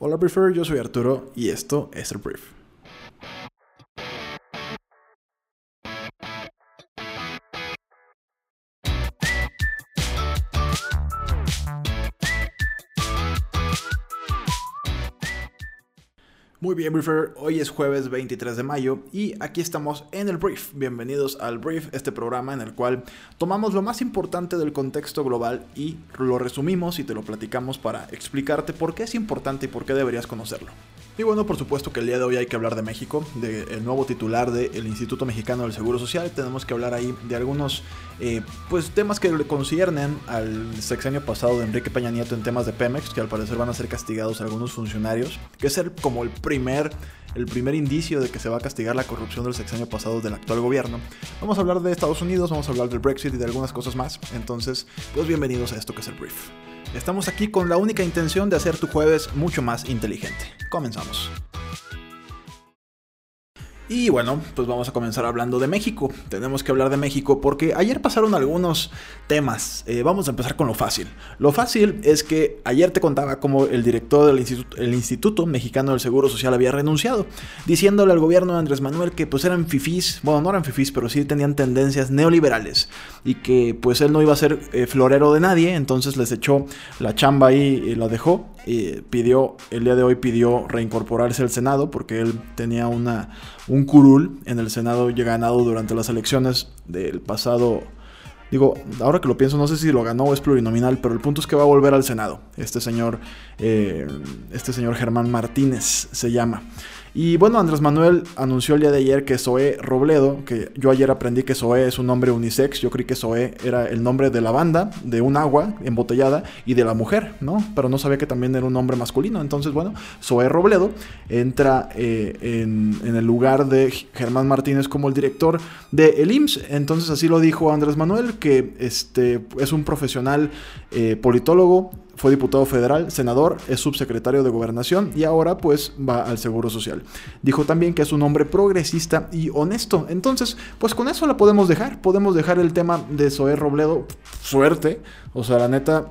Hola Briefer, yo soy Arturo y esto es el Brief. Muy bien, Briefer. Hoy es jueves 23 de mayo y aquí estamos en el Brief. Bienvenidos al Brief, este programa en el cual tomamos lo más importante del contexto global y lo resumimos y te lo platicamos para explicarte por qué es importante y por qué deberías conocerlo. Y bueno, por supuesto que el día de hoy hay que hablar de México, del nuevo titular del Instituto Mexicano del Seguro Social. Tenemos que hablar ahí de algunos eh, pues, temas que le conciernen al sexenio pasado de Enrique Peña Nieto en temas de Pemex, que al parecer van a ser castigados algunos funcionarios, que es el, como el primer el primer indicio de que se va a castigar la corrupción del sexenio pasado del actual gobierno. Vamos a hablar de Estados Unidos, vamos a hablar del Brexit y de algunas cosas más. Entonces, pues bienvenidos a esto que es el brief. Estamos aquí con la única intención de hacer tu jueves mucho más inteligente. Comenzamos. Y bueno, pues vamos a comenzar hablando de México. Tenemos que hablar de México porque ayer pasaron algunos temas. Eh, vamos a empezar con lo fácil. Lo fácil es que ayer te contaba cómo el director del Instituto, el Instituto Mexicano del Seguro Social había renunciado, diciéndole al gobierno de Andrés Manuel que pues eran fifís, bueno, no eran fifís, pero sí tenían tendencias neoliberales y que pues él no iba a ser eh, florero de nadie, entonces les echó la chamba ahí y la dejó. Y pidió, el día de hoy pidió reincorporarse al Senado porque él tenía una un curul en el Senado ya ganado durante las elecciones del pasado. Digo, ahora que lo pienso, no sé si lo ganó o es plurinominal, pero el punto es que va a volver al Senado. Este señor, eh, este señor Germán Martínez se llama. Y bueno, Andrés Manuel anunció el día de ayer que Zoé Robledo, que yo ayer aprendí que Zoé es un nombre unisex, yo creí que Zoé era el nombre de la banda, de un agua embotellada y de la mujer, ¿no? Pero no sabía que también era un nombre masculino. Entonces, bueno, Zoé Robledo entra eh, en, el lugar de Germán Martínez como el director de el IMSS. Entonces, así lo dijo Andrés Manuel, que este, es un profesional eh, politólogo fue diputado federal, senador, es subsecretario de gobernación y ahora pues va al Seguro Social. Dijo también que es un hombre progresista y honesto. Entonces, pues con eso la podemos dejar. Podemos dejar el tema de Zoé Robledo. Suerte. O sea, la neta,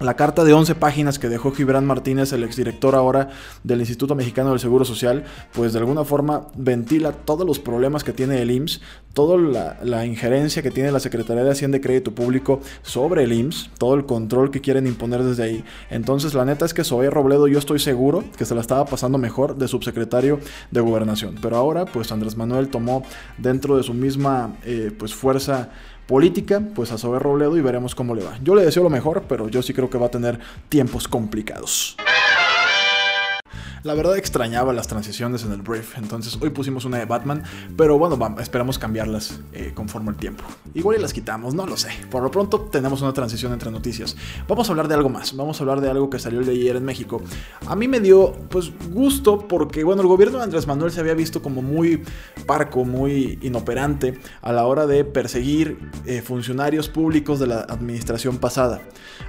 la carta de 11 páginas que dejó Gibran Martínez, el exdirector ahora del Instituto Mexicano del Seguro Social, pues de alguna forma ventila todos los problemas que tiene el IMSS, toda la, injerencia que tiene la Secretaría de Hacienda y Crédito Público sobre el IMSS, todo el control que quieren imponer desde ahí. Entonces la neta es que Zoe Robledo yo estoy seguro que se la estaba pasando mejor de subsecretario de Gobernación. Pero ahora pues Andrés Manuel tomó dentro de su misma eh, pues fuerza política, pues a Sober Robledo y veremos cómo le va. Yo le deseo lo mejor, pero yo sí creo que va a tener tiempos complicados. La verdad extrañaba las transiciones en el brief, entonces hoy pusimos una de Batman, pero bueno, vamos, esperamos cambiarlas eh, conforme el tiempo. Igual y las quitamos, no lo sé. Por lo pronto tenemos una transición entre noticias. Vamos a hablar de algo más, vamos a hablar de algo que salió el de ayer en México. A mí me dio pues gusto porque bueno, el gobierno de Andrés Manuel se había visto como muy parco, muy inoperante a la hora de perseguir eh, funcionarios públicos de la administración pasada.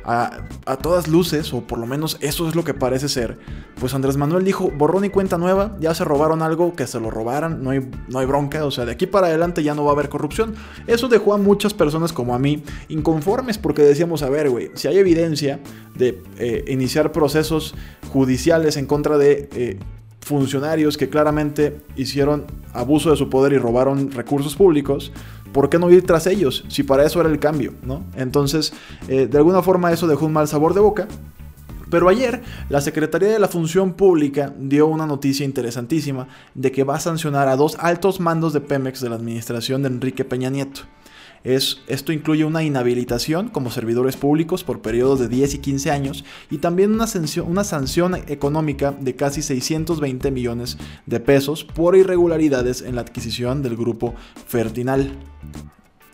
A, a todas luces, o por lo menos eso es lo que parece ser, pues Andrés Manuel dijo, borrón y cuenta nueva, ya se robaron algo, que se lo robaran, no hay, no hay bronca, o sea, de aquí para adelante ya no va a haber corrupción. Eso dejó a muchas personas como a mí inconformes porque decíamos, a ver, güey, si hay evidencia de eh, iniciar procesos judiciales en contra de... Eh, funcionarios que claramente hicieron abuso de su poder y robaron recursos públicos, ¿por qué no ir tras ellos? Si para eso era el cambio, ¿no? Entonces, eh, de alguna forma eso dejó un mal sabor de boca. Pero ayer la Secretaría de la Función Pública dio una noticia interesantísima de que va a sancionar a dos altos mandos de Pemex de la administración de Enrique Peña Nieto. Es, esto incluye una inhabilitación como servidores públicos por periodos de 10 y 15 años y también una sanción, una sanción económica de casi 620 millones de pesos por irregularidades en la adquisición del grupo Fertinal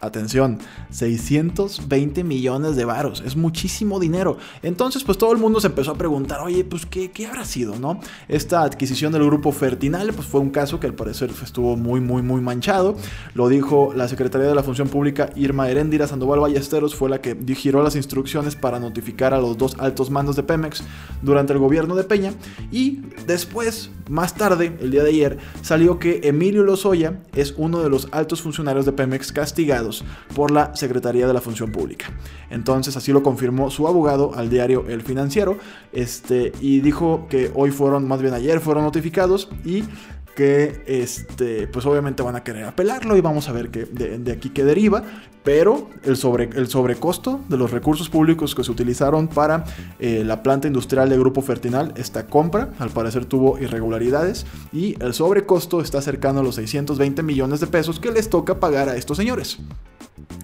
atención, 620 millones de varos, es muchísimo dinero. Entonces, pues todo el mundo se empezó a preguntar, oye, pues ¿qué, habrá sido, no? Esta adquisición del grupo Fertinal, pues fue un caso que al parecer estuvo muy, muy, muy manchado. Lo dijo la Secretaría de la Función Pública, Irma Heréndira Sandoval Ballesteros, fue la que giró las instrucciones para notificar a los dos altos mandos de Pemex durante el gobierno de Peña. Y después Más tarde, el día de ayer, salió que Emilio Lozoya es uno de los altos funcionarios de Pemex castigados por la Secretaría de la Función Pública. Entonces, así lo confirmó su abogado al diario El Financiero, este, y dijo que hoy fueron, más bien ayer, fueron notificados y que este, pues obviamente van a querer apelarlo y vamos a ver que de, aquí qué deriva, pero el, sobre, el sobrecosto de los recursos públicos que se utilizaron para eh, la planta industrial de Grupo Fertinal, esta compra, al parecer tuvo irregularidades y el sobrecosto está cercano a los 620 millones de pesos que les toca pagar a estos señores.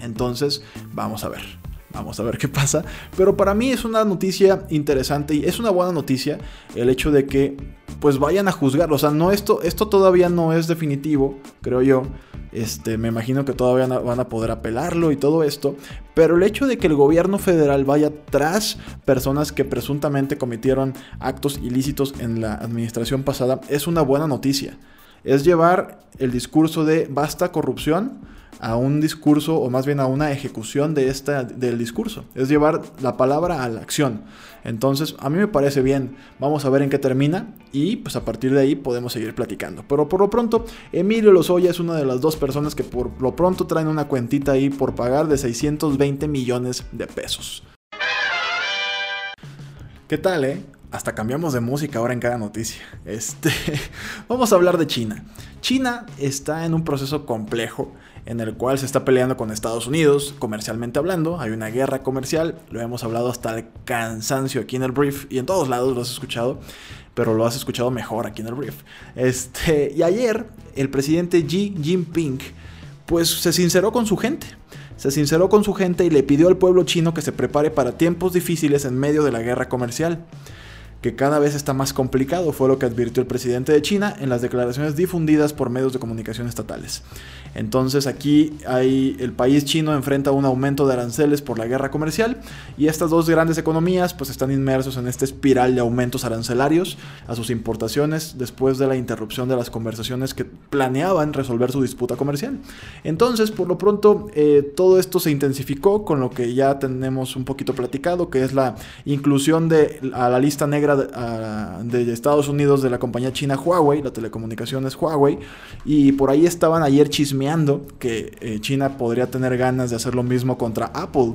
Entonces, vamos a ver. Vamos a ver qué pasa. Pero para mí es una noticia interesante y es una buena noticia el hecho de que pues vayan a juzgarlo. O sea, no esto, esto todavía no es definitivo, creo yo. Este, me imagino que todavía van a poder apelarlo y todo esto. Pero el hecho de que el gobierno federal vaya tras personas que presuntamente cometieron actos ilícitos en la administración pasada es una buena noticia. Es llevar el discurso de basta corrupción a un discurso o más bien a una ejecución de esta, del discurso. Es llevar la palabra a la acción. Entonces, a mí me parece bien. Vamos a ver en qué termina y pues a partir de ahí podemos seguir platicando. Pero por lo pronto, Emilio Lozoya es una de las dos personas que por lo pronto traen una cuentita ahí por pagar de 620 millones de pesos. ¿Qué tal, eh? Hasta cambiamos de música ahora en cada noticia. Este, vamos a hablar de China. China está en un proceso complejo en el cual se está peleando con Estados Unidos, comercialmente hablando. Hay una guerra comercial, lo hemos hablado hasta el cansancio aquí en el brief y en todos lados lo has escuchado, pero lo has escuchado mejor aquí en el brief. Este, y ayer el presidente Xi Jinping pues se sinceró con su gente. Se sinceró con su gente y le pidió al pueblo chino que se prepare para tiempos difíciles en medio de la guerra comercial que cada vez está más complicado, fue lo que advirtió el presidente de China en las declaraciones difundidas por medios de comunicación estatales. Entonces aquí hay, el país chino enfrenta un aumento de aranceles por la guerra comercial y estas dos grandes economías pues están inmersos en esta espiral de aumentos arancelarios a sus importaciones después de la interrupción de las conversaciones que planeaban resolver su disputa comercial. Entonces por lo pronto eh, todo esto se intensificó con lo que ya tenemos un poquito platicado que es la inclusión de a la lista negra de, Estados Unidos de la compañía china Huawei, la telecomunicación es Huawei y por ahí estaban ayer chismes que eh, China podría tener ganas de hacer lo mismo contra Apple,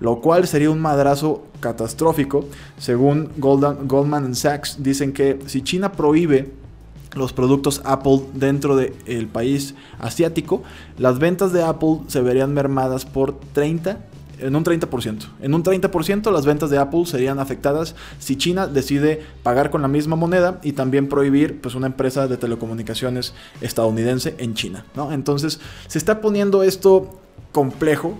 lo cual sería un madrazo catastrófico. Según Goldman Sachs, dicen que si China prohíbe los productos Apple dentro del país asiático, las ventas de Apple se verían mermadas por 30 en un 30%. En un 30% las ventas de Apple serían afectadas si China decide pagar con la misma moneda y también prohibir pues, una empresa de telecomunicaciones estadounidense en China. ¿no? Entonces se está poniendo esto complejo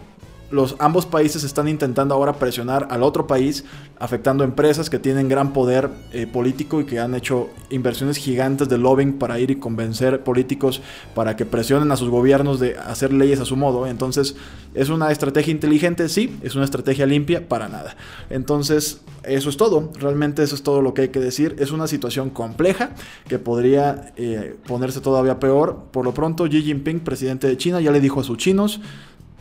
los ambos países están intentando ahora presionar al otro país, afectando empresas que tienen gran poder eh, político y que han hecho inversiones gigantes de lobbying para ir y convencer políticos para que presionen a sus gobiernos de hacer leyes a su modo. Entonces, ¿es una estrategia inteligente? Sí, es una estrategia limpia para nada. Entonces, eso es todo. Realmente eso es todo lo que hay que decir. Es una situación compleja que podría eh, ponerse todavía peor. Por lo pronto, Xi Jinping, presidente de China, ya le dijo a sus chinos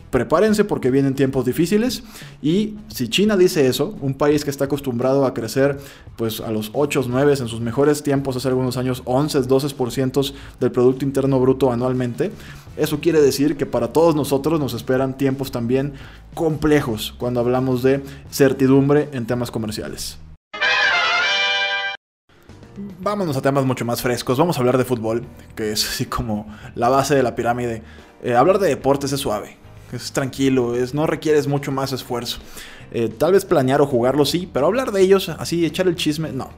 prepárense porque vienen tiempos difíciles y si China dice eso, un país que está acostumbrado a crecer pues a los 8, 9, en sus mejores tiempos hace algunos años 11, 12% del Producto Interno Bruto anualmente, eso quiere decir que para todos nosotros nos esperan tiempos también complejos cuando hablamos de certidumbre en temas comerciales. Vámonos a temas mucho más frescos. Vamos a hablar de fútbol, que es así como la base de la pirámide. Eh, hablar de deportes es suave es tranquilo, es, no requieres mucho más esfuerzo. Eh, tal vez planear o jugarlo sí, pero hablar de ellos, así, echar el chisme, no.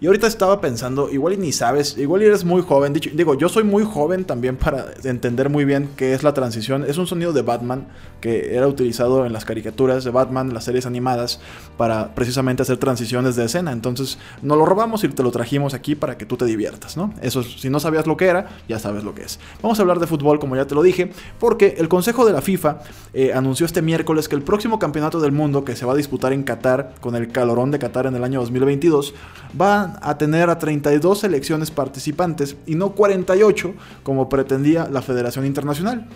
Y ahorita estaba pensando, igual y ni sabes, igual eres muy joven. Digo, yo soy muy joven también para entender muy bien qué es la transición. Es un sonido de Batman que era utilizado en las caricaturas de Batman, las series animadas, para precisamente hacer transiciones de escena. Entonces, nos lo robamos y te lo trajimos aquí para que tú te diviertas, ¿no? Eso, si no sabías lo que era, ya sabes lo que es. Vamos a hablar de fútbol, como ya te lo dije, porque el Consejo de la FIFA eh, anunció este miércoles que el próximo campeonato del mundo que se va a disputar en Qatar, con el calorón de Qatar en el año 2022, va a tener a 32 selecciones participantes y no 48 como pretendía la Federación Internacional.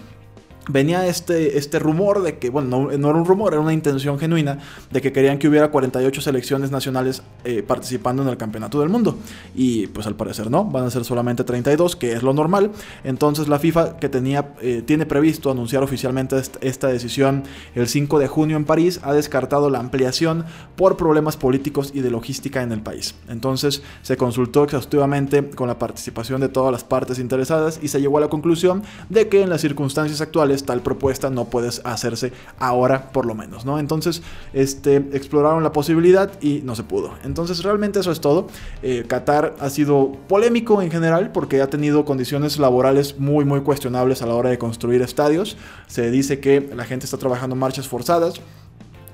Venía este, este rumor de que, bueno, no, era un rumor, era una intención genuina de que querían que hubiera 48 selecciones nacionales eh, participando en el campeonato del mundo. Y pues al parecer no, van a ser solamente 32, que es lo normal. Entonces la FIFA, que tenía, eh, tiene previsto anunciar oficialmente esta decisión el 5 de junio en París, ha descartado la ampliación por problemas políticos y de logística en el país. Entonces se consultó exhaustivamente con la participación de todas las partes interesadas y se llegó a la conclusión de que en las circunstancias actuales tal propuesta no puede hacerse ahora por lo menos, ¿no? Entonces, este, exploraron la posibilidad y no se pudo. Entonces, realmente eso es todo. Eh, Qatar ha sido polémico en general porque ha tenido condiciones laborales muy, muy cuestionables a la hora de construir estadios. Se dice que la gente está trabajando marchas forzadas.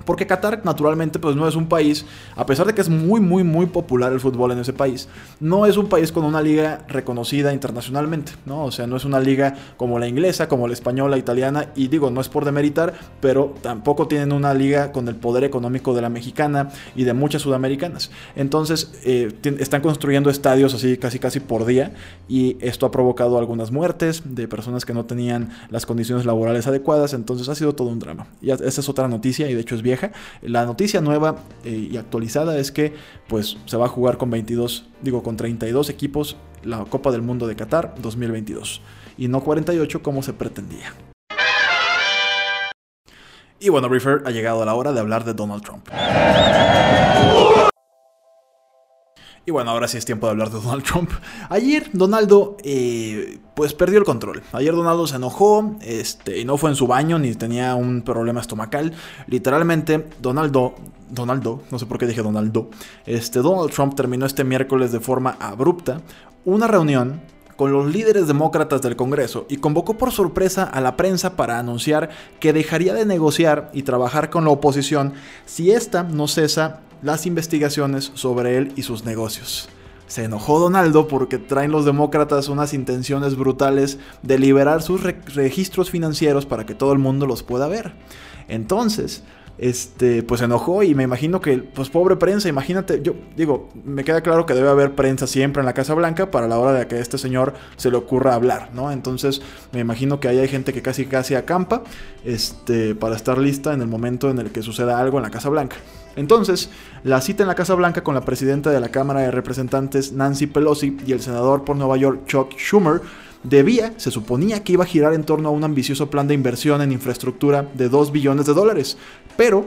Porque Qatar naturalmente pues no es un país, a pesar de que es muy muy muy popular el fútbol en ese país, no es un país con una liga reconocida internacionalmente, ¿no? O sea, no es una liga como la inglesa, como la española, italiana, y digo, no es por demeritar, pero tampoco tienen una liga con el poder económico de la mexicana y de muchas sudamericanas. Entonces, eh, están construyendo estadios así casi casi por día y esto ha provocado algunas muertes de personas que no tenían las condiciones laborales adecuadas, entonces ha sido todo un drama. Y esa es otra noticia y de hecho es bien la noticia nueva eh, y actualizada es que pues se va a jugar con 22, digo con 32 equipos la Copa del Mundo de Qatar 2022 y no 48 como se pretendía. Y bueno, Refer ha llegado la hora de hablar de Donald Trump. Y bueno, ahora sí es tiempo de hablar de Donald Trump. Ayer Donaldo eh, pues perdió el control. Ayer Donaldo se enojó este, y no fue en su baño ni tenía un problema estomacal. Literalmente Donaldo, Donaldo, no sé por qué dije Donaldo, este, Donald Trump terminó este miércoles de forma abrupta una reunión con los líderes demócratas del Congreso y convocó por sorpresa a la prensa para anunciar que dejaría de negociar y trabajar con la oposición si ésta no cesa las investigaciones sobre él y sus negocios. Se enojó Donaldo porque traen los demócratas unas intenciones brutales de liberar sus registros financieros para que todo el mundo los pueda ver. Entonces, este, pues se enojó y me imagino que, pues pobre prensa, imagínate, yo digo, me queda claro que debe haber prensa siempre en la Casa Blanca para la hora de que a este señor se le ocurra hablar, ¿no? Entonces me imagino que ahí hay gente que casi casi acampa, este, para estar lista en el momento en el que suceda algo en la Casa Blanca. Entonces, la cita en la Casa Blanca con la presidenta de la Cámara de Representantes Nancy Pelosi y el senador por Nueva York Chuck Schumer debía, se suponía que iba a girar en torno a un ambicioso plan de inversión en infraestructura de 2 billones de dólares, pero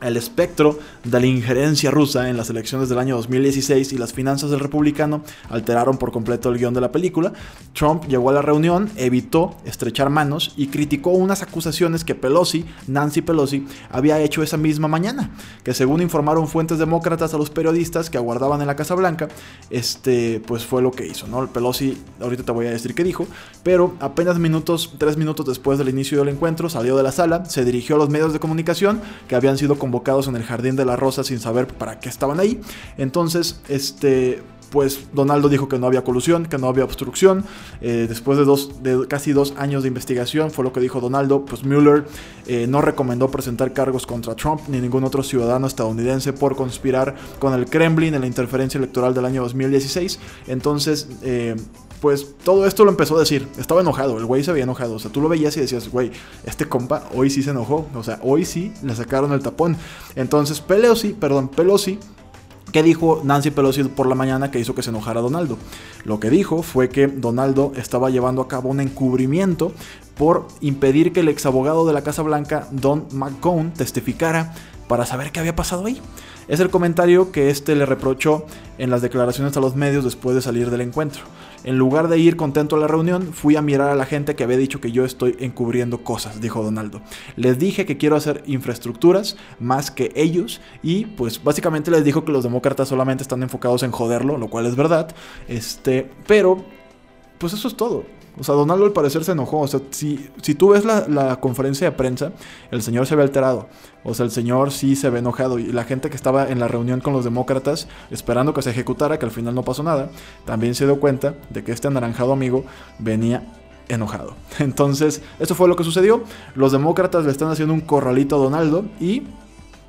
el espectro de la injerencia rusa en las elecciones del año 2016 y las finanzas del republicano alteraron por completo el guion de la película. Trump llegó a la reunión, evitó estrechar manos y criticó unas acusaciones que Pelosi, Nancy Pelosi, había hecho esa misma mañana, que según informaron fuentes demócratas a los periodistas que aguardaban en la Casa Blanca, este, pues fue lo que hizo, ¿no? Pelosi, ahorita te voy a decir qué dijo, pero apenas minutos, tres minutos después del inicio del encuentro, salió de la sala, se dirigió a los medios de comunicación que habían sido convocados en el Jardín de la Rosa sin saber para qué estaban ahí. Entonces, este, pues Donaldo dijo que no había colusión, que no había obstrucción. Eh, después de, dos, de casi dos años de investigación, fue lo que dijo Donaldo, pues Mueller eh, no recomendó presentar cargos contra Trump ni ningún otro ciudadano estadounidense por conspirar con el Kremlin en la interferencia electoral del año 2016. Entonces, eh, pues todo esto lo empezó a decir. Estaba enojado, el güey se había enojado. O sea, tú lo veías y decías, güey, este compa hoy sí se enojó. O sea, hoy sí le sacaron el tapón. Entonces, Pelosi, perdón, Pelosi ¿Qué dijo Nancy Pelosi por la mañana que hizo que se enojara Donaldo? Lo que dijo fue que Donaldo estaba llevando a cabo un encubrimiento por impedir que el exabogado de la Casa Blanca, Don McGowan, testificara para saber qué había pasado ahí. Es el comentario que este le reprochó en las declaraciones a los medios después de salir del encuentro. En lugar de ir contento a la reunión, fui a mirar a la gente que había dicho que yo estoy encubriendo cosas, dijo Donaldo. Les dije que quiero hacer infraestructuras más que ellos y pues básicamente les dijo que los demócratas solamente están enfocados en joderlo, lo cual es verdad. Este, pero pues eso es todo. O sea, Donaldo al parecer se enojó. O sea, si, si tú ves la, conferencia de prensa, el señor se ve alterado. O sea, el señor sí se ve enojado. Y la gente que estaba en la reunión con los demócratas, esperando que se ejecutara, que al final no pasó nada, también se dio cuenta de que este anaranjado amigo venía enojado. Entonces, eso fue lo que sucedió. Los demócratas le están haciendo un corralito a Donaldo y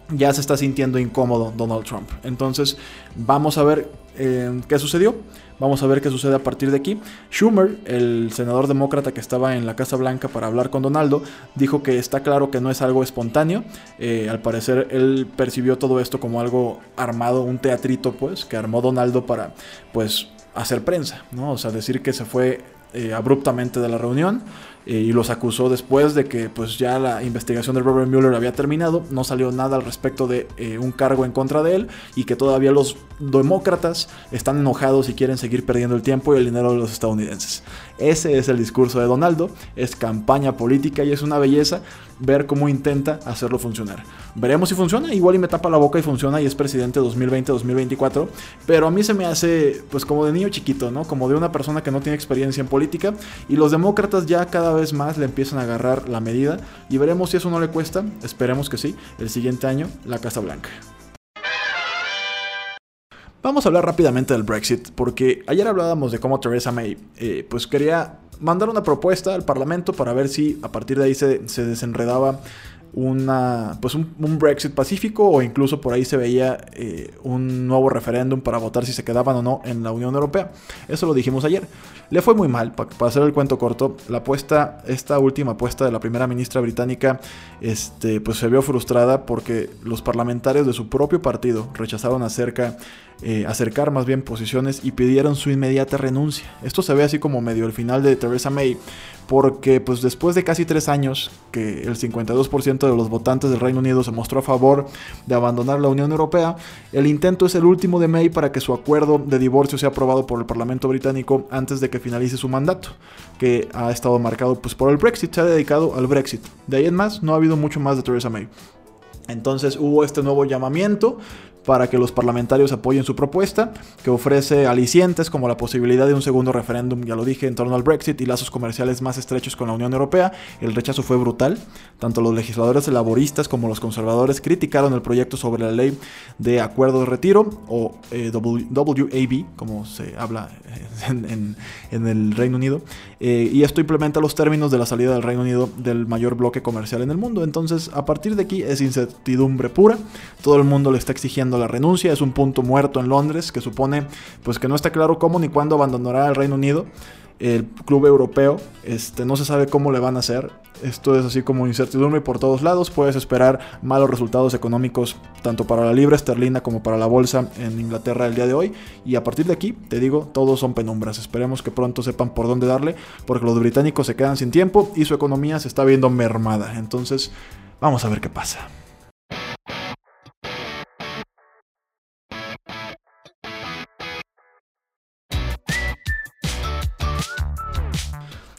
ya se está sintiendo incómodo Donald Trump. Entonces, vamos a ver eh, qué sucedió. Vamos a ver qué sucede a partir de aquí. Schumer, el senador demócrata que estaba en la Casa Blanca para hablar con Donaldo, dijo que está claro que no es algo espontáneo. Eh, al parecer él percibió todo esto como algo armado, un teatrito pues, que armó Donaldo para pues hacer prensa, ¿no? O sea, decir que se fue eh, abruptamente de la reunión y los acusó después de que pues ya la investigación de Robert Mueller había terminado, no salió nada al respecto de eh, un cargo en contra de él y que todavía los demócratas están enojados y quieren seguir perdiendo el tiempo y el dinero de los estadounidenses. Ese es el discurso de Donaldo, es campaña política y es una belleza ver cómo intenta hacerlo funcionar. Veremos si funciona, igual y me tapa la boca y funciona y es presidente 2020-2024, pero a mí se me hace pues como de niño chiquito, ¿no? Como de una persona que no tiene experiencia en política y los demócratas ya cada vez más le empiezan a agarrar la medida y veremos si eso no le cuesta, esperemos que sí, el siguiente año la Casa Blanca. Vamos a hablar rápidamente del Brexit, porque ayer hablábamos de cómo Theresa May eh, pues quería mandar una propuesta al Parlamento para ver si a partir de ahí se, se desenredaba una, pues un, Brexit pacífico o incluso por ahí se veía eh, un nuevo referéndum para votar si se quedaban o no en la Unión Europea. Eso lo dijimos ayer. Le fue muy mal, para, hacer el cuento corto, la apuesta, esta última apuesta de la primera ministra británica, este, pues se vio frustrada porque los parlamentarios de su propio partido rechazaron acerca, eh, acercar más bien posiciones y pidieron su inmediata renuncia. Esto se ve así como medio el final de Theresa May, porque pues después de casi tres años que el 52% de los votantes del Reino Unido se mostró a favor de abandonar la Unión Europea, el intento es el último de May para que su acuerdo de divorcio sea aprobado por el Parlamento británico antes de que finalice su mandato, que ha estado marcado pues por el Brexit, se ha dedicado al Brexit. De ahí en más no ha habido mucho más de Theresa May. Entonces hubo este nuevo llamamiento para que los parlamentarios apoyen su propuesta, que ofrece alicientes como la posibilidad de un segundo referéndum, ya lo dije, en torno al Brexit y lazos comerciales más estrechos con la Unión Europea. El rechazo fue brutal. Tanto los legisladores laboristas como los conservadores criticaron el proyecto sobre la ley de acuerdo de retiro, o eh, WAB, como se habla en, el Reino Unido. Eh, y esto implementa los términos de la salida del Reino Unido del mayor bloque comercial en el mundo. Entonces, a partir de aquí es incertidumbre pura. Todo el mundo le está exigiendo la renuncia, es un punto muerto en Londres que supone pues que no está claro cómo ni cuándo abandonará el Reino Unido. El club europeo, este, no se sabe cómo le van a hacer. Esto es así como incertidumbre por todos lados. Puedes esperar malos resultados económicos tanto para la libra esterlina como para la bolsa en Inglaterra el día de hoy. Y a partir de aquí, te digo, todos son penumbras. Esperemos que pronto sepan por dónde darle, porque los británicos se quedan sin tiempo y su economía se está viendo mermada. Entonces, vamos a ver qué pasa.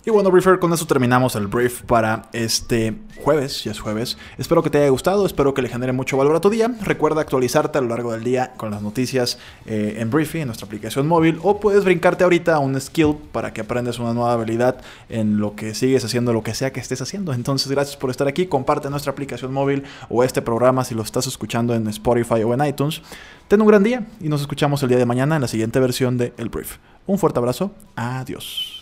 Y bueno, Briefer, con eso terminamos el brief para este jueves, ya es jueves. Espero que te haya gustado, espero que le genere mucho valor a tu día. Recuerda actualizarte a lo largo del día con las noticias eh, en Briefy, en nuestra aplicación móvil, o puedes brincarte ahorita a un skill para que aprendas una nueva habilidad en lo que sigues haciendo, lo que sea que estés haciendo. Entonces, gracias por estar aquí. Comparte nuestra aplicación móvil o este programa si lo estás escuchando en Spotify o en iTunes. Ten un gran día y nos escuchamos el día de mañana en la siguiente versión de El Brief. Un fuerte abrazo. Adiós.